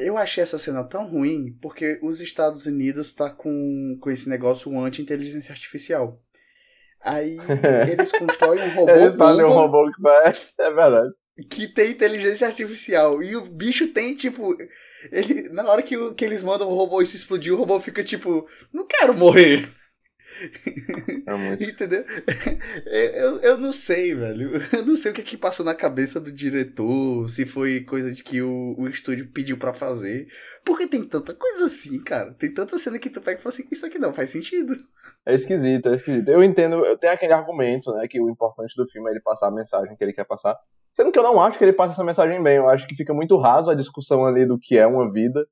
Eu achei essa cena tão ruim porque os Estados Unidos tá com, com esse negócio anti-inteligência artificial. Aí eles constroem um robô. Eles fazem um robô que vai. É verdade. Que tem inteligência artificial. E o bicho tem, tipo. Ele, na hora que, que eles mandam o robô isso explodir, o robô fica tipo. Não quero morrer. É muito. Entendeu? Eu, eu não sei, velho. Eu não sei o que, que passou na cabeça do diretor, se foi coisa de que o, o estúdio pediu para fazer. Porque tem tanta coisa assim, cara. Tem tanta cena que tu pega e fala assim, isso aqui não faz sentido. É esquisito, é esquisito. Eu entendo, eu tenho aquele argumento, né, que o importante do filme é ele passar a mensagem que ele quer passar. Sendo que eu não acho que ele passe essa mensagem bem. Eu acho que fica muito raso a discussão ali do que é uma vida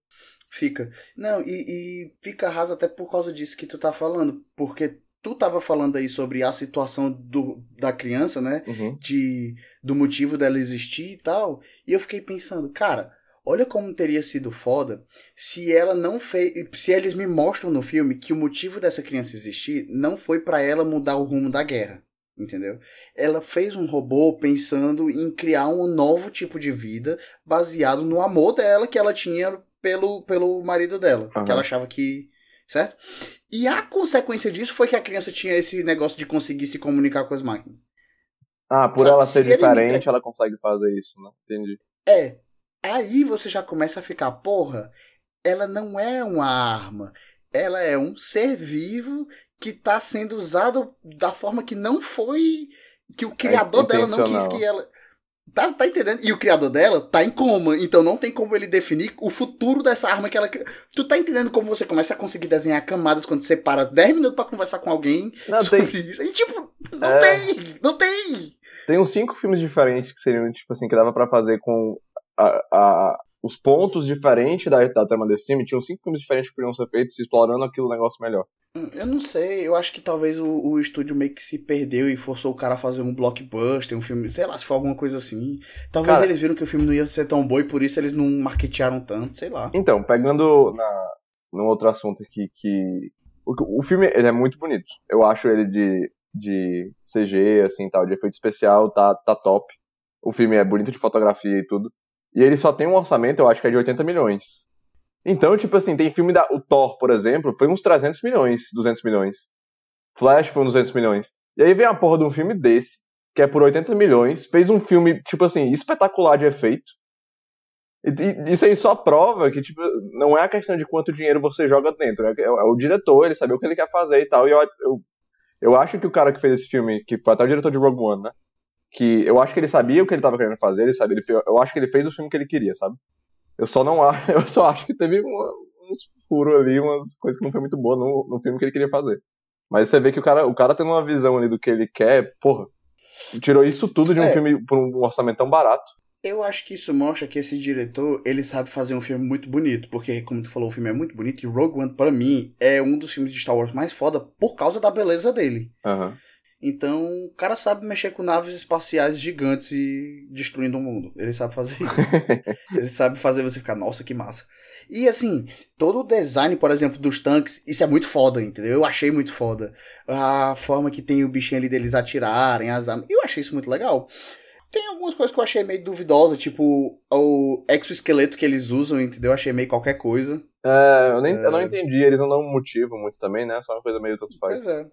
Fica. Não, e, e fica raso até por causa disso que tu tá falando. Porque tu tava falando aí sobre a situação do, da criança, né? Uhum. De, do motivo dela existir e tal. E eu fiquei pensando, cara, olha como teria sido foda se ela não fez. Se eles me mostram no filme que o motivo dessa criança existir não foi para ela mudar o rumo da guerra. Entendeu? Ela fez um robô pensando em criar um novo tipo de vida baseado no amor dela que ela tinha pelo, pelo marido dela, uhum. que ela achava que. Certo? E a consequência disso foi que a criança tinha esse negócio de conseguir se comunicar com as máquinas. Ah, por Sabe, ela ser diferente, me... ela consegue fazer isso, né? Entendi. É. Aí você já começa a ficar, porra, ela não é uma arma. Ela é um ser vivo que está sendo usado da forma que não foi. que o criador é dela não quis que ela. Tá, tá entendendo? E o criador dela tá em coma, então não tem como ele definir o futuro dessa arma que ela Tu tá entendendo como você começa a conseguir desenhar camadas quando você para 10 minutos para conversar com alguém não, sobre tem... isso? E tipo, não é... tem! Não tem! Tem uns cinco filmes diferentes que seriam, tipo assim, que dava para fazer com a, a, os pontos diferentes da, da trama desse filme. Tinham cinco filmes diferentes que podiam ser feitos explorando aquilo negócio melhor. Eu não sei, eu acho que talvez o, o estúdio meio que se perdeu e forçou o cara a fazer um blockbuster, um filme, sei lá, se for alguma coisa assim. Talvez cara, eles viram que o filme não ia ser tão bom e por isso eles não marketearam tanto, sei lá. Então, pegando na, no outro assunto aqui, que. O, o filme ele é muito bonito. Eu acho ele de, de CG, assim, tal, de efeito especial, tá, tá top. O filme é bonito de fotografia e tudo. E ele só tem um orçamento, eu acho que é de 80 milhões. Então, tipo assim, tem filme da. O Thor, por exemplo, foi uns 300 milhões, 200 milhões. Flash foi uns 200 milhões. E aí vem a porra de um filme desse, que é por 80 milhões, fez um filme, tipo assim, espetacular de efeito. E, isso aí só prova que, tipo, não é a questão de quanto dinheiro você joga dentro. É, é o diretor, ele sabe o que ele quer fazer e tal. E eu, eu, eu acho que o cara que fez esse filme, que foi até o diretor de Rogue One, né? Que eu acho que ele sabia o que ele tava querendo fazer, ele sabia, ele, eu acho que ele fez o filme que ele queria, sabe? Eu só não acho, eu só acho que teve uma, uns furos ali, umas coisas que não foi muito boa no, no filme que ele queria fazer. Mas você vê que o cara, o cara tendo uma visão ali do que ele quer, porra, tirou isso tudo de um é. filme por um orçamento tão barato. Eu acho que isso mostra que esse diretor, ele sabe fazer um filme muito bonito, porque como tu falou, o filme é muito bonito e Rogue One para mim é um dos filmes de Star Wars mais foda por causa da beleza dele. Uhum. Então, o cara sabe mexer com naves espaciais gigantes e destruindo o mundo. Ele sabe fazer isso. ele sabe fazer você ficar, nossa, que massa. E assim, todo o design, por exemplo, dos tanques, isso é muito foda, entendeu? Eu achei muito foda. A forma que tem o bichinho ali deles atirarem, as armas. Eu achei isso muito legal. Tem algumas coisas que eu achei meio duvidosa, tipo o exoesqueleto que eles usam, entendeu? Eu achei meio qualquer coisa. É, eu, nem, é... eu não entendi, eles não dão um motivo muito também, né? Só uma coisa meio tanto faz. Pois é.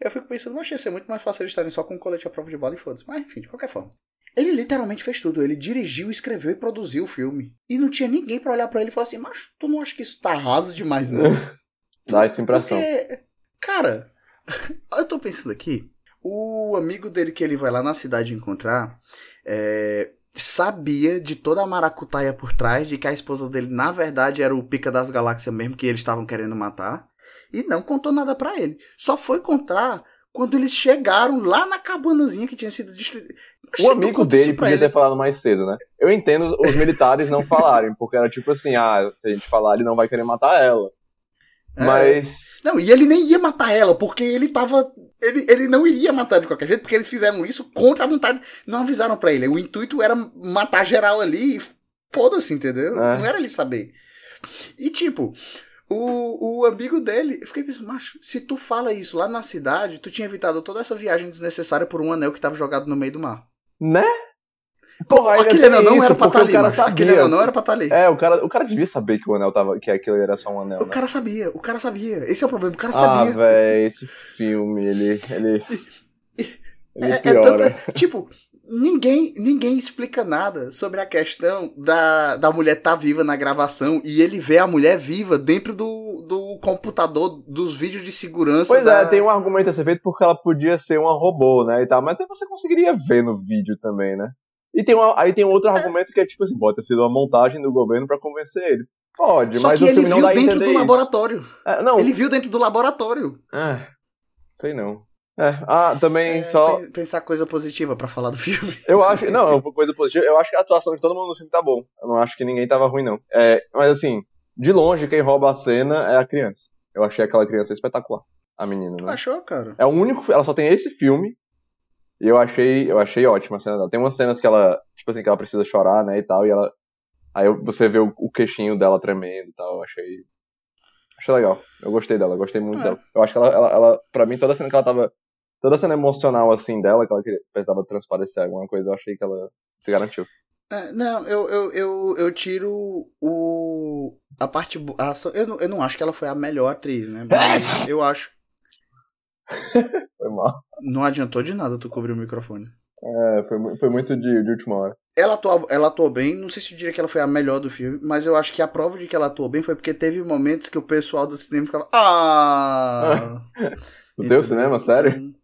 Eu fico pensando, não achei ser muito mais fácil eles estarem só com um colete à prova de bala e foda-se. Mas enfim, de qualquer forma. Ele literalmente fez tudo. Ele dirigiu, escreveu e produziu o filme. E não tinha ninguém para olhar para ele e falar assim, mas tu não acha que isso tá raso demais, não? Dá essa impressão. Porque, cara, eu tô pensando aqui, o amigo dele que ele vai lá na cidade encontrar, é, sabia de toda a maracutaia por trás, de que a esposa dele, na verdade, era o pica das galáxias mesmo, que eles estavam querendo matar, e não contou nada para ele. Só foi contar quando eles chegaram lá na cabanazinha que tinha sido destruída. O amigo dele podia ele. ter falado mais cedo, né? Eu entendo os militares não falarem, porque era tipo assim, ah, se a gente falar, ele não vai querer matar ela. É. Mas. Não, e ele nem ia matar ela, porque ele tava. Ele, ele não iria matar de qualquer jeito, porque eles fizeram isso contra a vontade. Não avisaram pra ele. O intuito era matar geral ali e foda-se, entendeu? É. Não era ele saber. E tipo, o, o amigo dele, eu fiquei pensando, macho, se tu fala isso lá na cidade, tu tinha evitado toda essa viagem desnecessária por um anel que tava jogado no meio do mar. Né? Porra, ainda Aquele tem anel não era pra estar o ali. Aquele anel não era pra estar ali. É, o cara, o cara devia saber que o anel tava. que aquilo era só um anel. O né? cara sabia, o cara sabia. Esse é o problema, o cara Ah, sabia. véi, esse filme, ele. Ele, ele É, é piora. tanta- tipo, ninguém, ninguém explica nada sobre a questão da, da mulher estar viva na gravação e ele vê a mulher viva dentro do, do computador dos vídeos de segurança. Pois da... é, tem um argumento a ser feito porque ela podia ser uma robô, né, e tal, mas aí você conseguiria ver no vídeo também, né? E tem uma, aí tem um outro argumento que é tipo assim, pode ter sido uma montagem do governo pra convencer ele. Pode, Só mas que o ele filme não viu dá a dentro do laboratório. É, não, Ele viu dentro do laboratório. é, sei não. É, ah, também É, só... pen- Pensar coisa positiva pra falar do filme. Eu acho, não, é coisa positiva. Eu acho que a atuação de todo mundo no filme tá bom. Eu não acho que ninguém tava ruim, não. É, mas assim, de longe, quem rouba a cena é a criança. Eu achei aquela criança espetacular. A menina, né? Achou, cara? É o único. Ela só tem esse filme. E eu achei, eu achei ótima a cena dela. Tem umas cenas que ela, tipo assim, que ela precisa chorar, né, e tal, e ela. Aí você vê o, o queixinho dela tremendo e tal. Eu achei. Achei legal. Eu gostei dela, eu gostei muito É. dela. Eu acho que ela, ela, ela, pra mim, toda cena que ela tava. Toda cena emocional, assim, dela, que ela queria, precisava transparecer alguma coisa, eu achei que ela se garantiu. É, não, eu, eu, eu, eu tiro o. A parte. A, eu, não, eu não acho que ela foi a melhor atriz, né? Mas eu acho. Foi mal. Não adiantou de nada tu cobrir o microfone. É, foi, foi muito de, de última hora. Ela atuou, ela atuou bem, não sei se eu diria que ela foi a melhor do filme, mas eu acho que a prova de que ela atuou bem foi porque teve momentos que o pessoal do cinema ficava. Ah! No teu cinema, sério? Então,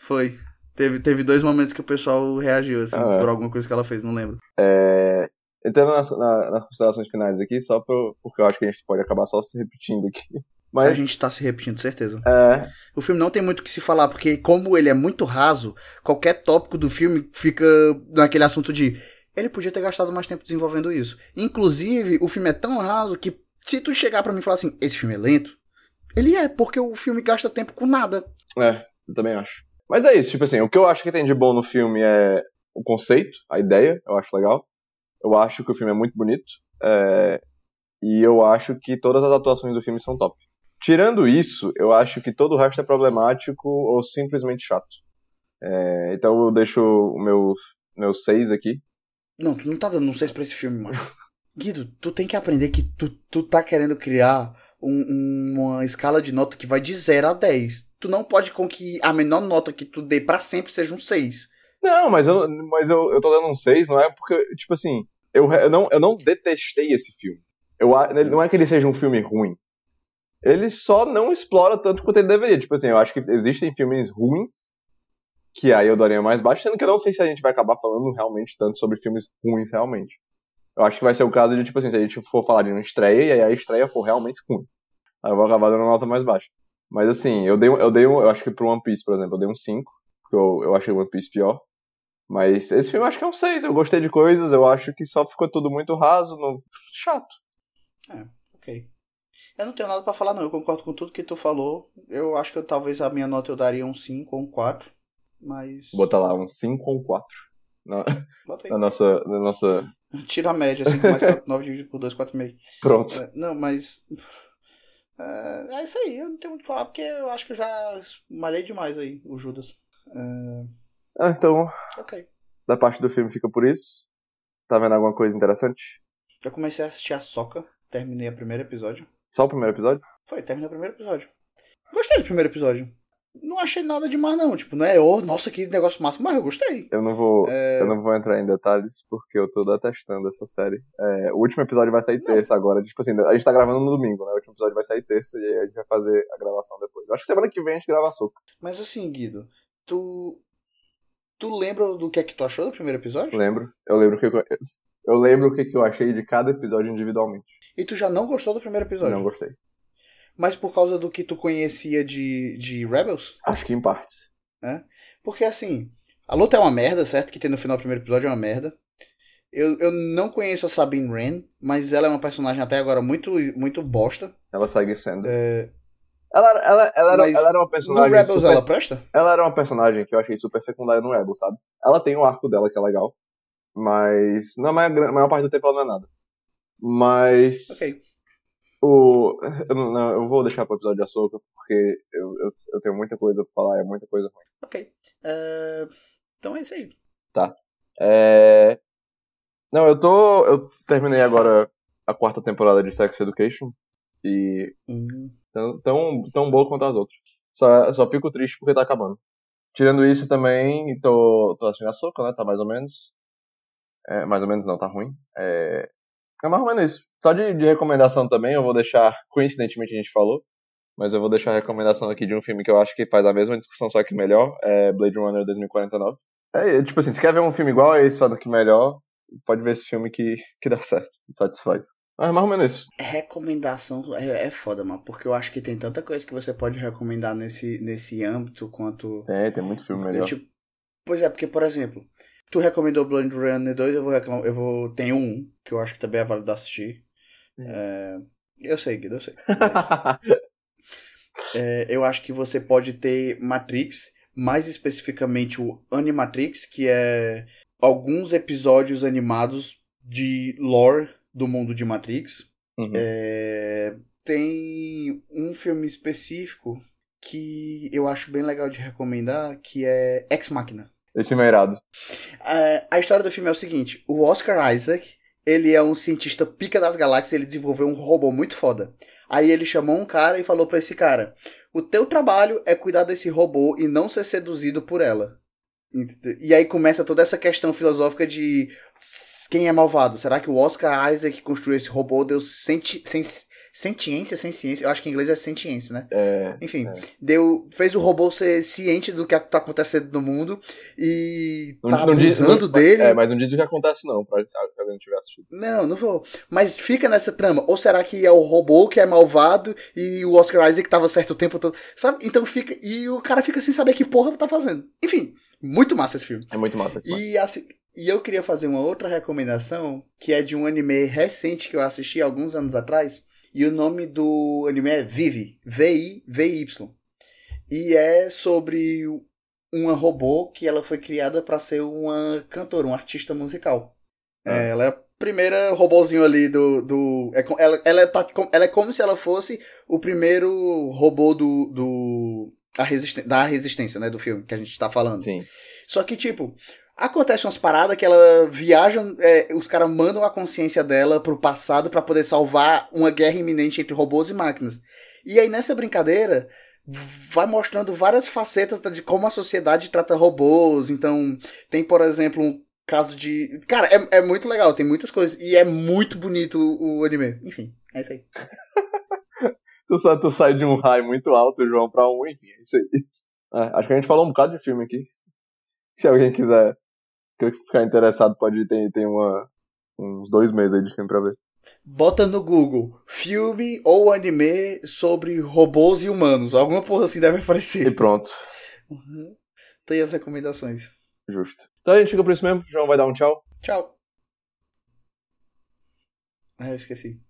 foi. Teve, teve dois momentos que o pessoal reagiu, assim, Ah, é. por alguma coisa que ela fez, não lembro. É, entrando nas, na- nas considerações finais aqui, só pro, porque eu acho que a gente pode acabar só se repetindo aqui. A Mas, gente tá se repetindo, certeza. é, O filme não tem muito o que se falar, porque como ele é muito raso, qualquer tópico do filme fica naquele assunto de ele podia ter gastado mais tempo desenvolvendo isso. Inclusive, o filme é tão raso que se tu chegar pra mim e falar assim, esse filme é lento, ele é, porque o filme gasta tempo com nada. é, eu também acho. Mas é isso, tipo assim, o que eu acho que tem de bom no filme é o conceito, a ideia, eu acho legal. Eu acho que o filme é muito bonito. é, e eu acho que todas as atuações do filme são top. Tirando isso, eu acho que todo o resto é problemático ou simplesmente chato. É, então eu deixo o meu, meu 6 aqui. Não, tu não tá dando um 6 pra esse filme, mano. Guido, tu tem que aprender que tu, tu tá querendo criar um- um- uma escala de nota que vai de 0 a 10. Tu não pode com que a menor nota que tu dê pra sempre seja um 6. Não, mas eu, mas eu, eu tô dando um 6, não é porque, tipo assim, eu, eu, não, eu não detestei esse filme. Eu, não é que ele seja um filme ruim. Ele só não explora tanto quanto ele deveria. Tipo assim, eu acho que existem filmes ruins que aí eu daria mais baixo, sendo que eu não sei se a gente vai acabar falando realmente tanto sobre filmes ruins realmente. Eu acho que vai ser o caso de, tipo assim, se a gente for falar de uma estreia e aí a estreia for realmente ruim. Aí eu vou acabar dando uma nota mais baixa. Mas assim, eu dei, eu dei eu acho que pro One Piece, por exemplo, eu dei um 5, porque eu, eu achei One Piece pior. Mas esse filme eu acho que é um 6. Eu gostei de coisas, eu acho que só ficou tudo muito raso, no... chato. Ok. Eu não tenho nada pra falar, não. Eu concordo com tudo que tu falou. Eu acho que eu, talvez a minha nota eu daria um 5 ou um 4. Mas. Vou botar lá um 5 ou um 4 na, Bota aí. na nossa, na nossa. Tira a média, 5 mais 4, 9 dividido por 2, 4,5. Pronto. É, não, mas. É, é isso aí, eu não tenho muito o que falar, porque eu acho que eu já malhei demais aí, o Judas. É, Ah, então, ok. da parte do filme fica por isso. Tá vendo alguma coisa interessante? Eu comecei a assistir a Soca, terminei o primeiro episódio. Só o primeiro episódio? Foi, terminei o primeiro episódio. Gostei do primeiro episódio. Não achei nada demais, não. Tipo, não é, oh, nossa, que negócio massa, mas eu gostei. Eu não vou. É, Eu não vou entrar em detalhes porque eu tô detestando essa série. É, o último episódio vai sair Não. terça agora. Tipo assim, a gente tá gravando no domingo, né? O último episódio vai sair terça e a gente vai fazer a gravação depois. Eu acho que semana que vem a gente grava a soca. Mas assim, Guido, tu. Tu lembra do que é que tu achou do primeiro episódio? Lembro. Eu lembro o que eu, eu lembro o que que eu achei de cada episódio individualmente. E tu já não gostou do primeiro episódio? Não gostei. Mas por causa do que tu conhecia de, de Rebels? Acho que em partes. Porque assim, a luta é uma merda, certo? Que tem no final do primeiro episódio é uma merda. Eu, eu não conheço a Sabine Wren, mas ela é uma personagem até agora muito, muito bosta. Ela segue sendo. É, Ela, ela, ela, era, ela era uma no personagem. Rebels super- ela presta? Ela era uma personagem que eu achei super secundária no Rebels, sabe? Ela tem o arco dela que é legal. Mas na maior, gra- maior parte do tempo ela não é nada. Mas. Ok. O, eu, não, eu vou deixar pro episódio de Açúcar, porque eu, eu, eu tenho muita coisa pra falar, é muita coisa ruim. Ok. É, então é isso aí. É... Não, eu tô. Eu terminei agora a quarta temporada de Sex Education. E Hum, tão, tão, tão boa quanto as outras. Só, só fico triste porque tá acabando. Tirando isso também, tô, tô assistindo Açúcar, né? Tá mais ou menos. É, mais ou menos não, tá ruim. É, é mais ou menos isso. Só de, de recomendação também, eu vou deixar. Coincidentemente a gente falou. Mas eu vou deixar a recomendação aqui de um filme que eu acho que faz a mesma discussão, só que melhor. É Blade Runner 2049. É, tipo assim, se quer ver um filme igual a esse, só que melhor, pode ver esse filme que, que dá certo. Satisfaz. Mas é mais ou menos isso. recomendação é, é foda, mano. Porque eu acho que tem tanta coisa que você pode recomendar nesse, nesse âmbito quanto. Tem, tem muito filme melhor. Tipo, pois é, porque, por exemplo, tu recomendou Blade Runner 2, eu vou reclamar. Eu vou. Tem um, que eu acho que também é válido assistir. Hum. É, eu sei, Guido, eu sei. É, eu acho que você pode ter Matrix, mais especificamente o Animatrix, que é alguns episódios animados de lore do mundo de Matrix. Uhum. É, tem um filme específico que eu acho bem legal de recomendar, que é Ex Machina. Esse filme é irado. É, a história do filme é o seguinte: o Oscar Isaac, ele é um cientista pica das galáxias, ele desenvolveu um robô muito foda. Aí ele chamou um cara e falou pra esse cara: "O teu trabalho é cuidar desse robô e não ser seduzido por ela". E aí começa toda essa questão filosófica de quem é malvado? Será que o Oscar Isaac que construiu esse robô deu senti sen- sentiência, sem ciência? Eu acho que em inglês é sentiência, né? É, Enfim, É. deu, fez o robô ser ciente do que tá acontecendo no mundo e Não, tá não diz, abusando não- dele. É, mas não diz o que acontece, não, pra alguém não tiver assistido. Não, não vou. Mas fica nessa trama. Ou será que é o robô que é malvado e o Oscar Isaac tava certo o tempo todo? Sabe? Então fica. E o cara fica sem saber que porra tá fazendo. Enfim, muito massa esse filme. É muito massa. esse E, assim, e eu queria fazer uma outra recomendação, que é de um anime recente que eu assisti alguns anos atrás. E o nome do anime é Vivi. V-I-V-Y. E é sobre uma robô que ela foi criada para ser uma cantora, uma artista musical. Ah. É, ela é a primeira robôzinho ali do. do é, ela, ela, com- ela é como se ela fosse o primeiro robô do. do a resisten da resistência, né? Do filme que a gente tá falando. Sim. Só que, tipo, acontece umas paradas que ela viaja, é, os caras mandam a consciência dela pro passado pra poder salvar uma guerra iminente entre robôs e máquinas. E aí nessa brincadeira vai mostrando várias facetas de como a sociedade trata robôs. Então, tem, por exemplo, um caso de. Cara, é, é muito legal, tem muitas coisas. E é muito bonito o, o anime. Enfim, é isso aí. Tu, sa- tu sai de um raio muito alto, João, pra um, enfim, é isso aí. É, acho que a gente falou um bocado de filme aqui. Se alguém quiser ficar interessado, pode ter, tem uma, uns dois meses aí de filme pra ver. Bota no Google filme ou anime sobre robôs e humanos. Alguma porra assim deve E aparecer. pronto. Uhum. Tem as recomendações. Justo. Então a gente fica por isso mesmo. João vai dar um tchau. Tchau. Ah, eu esqueci.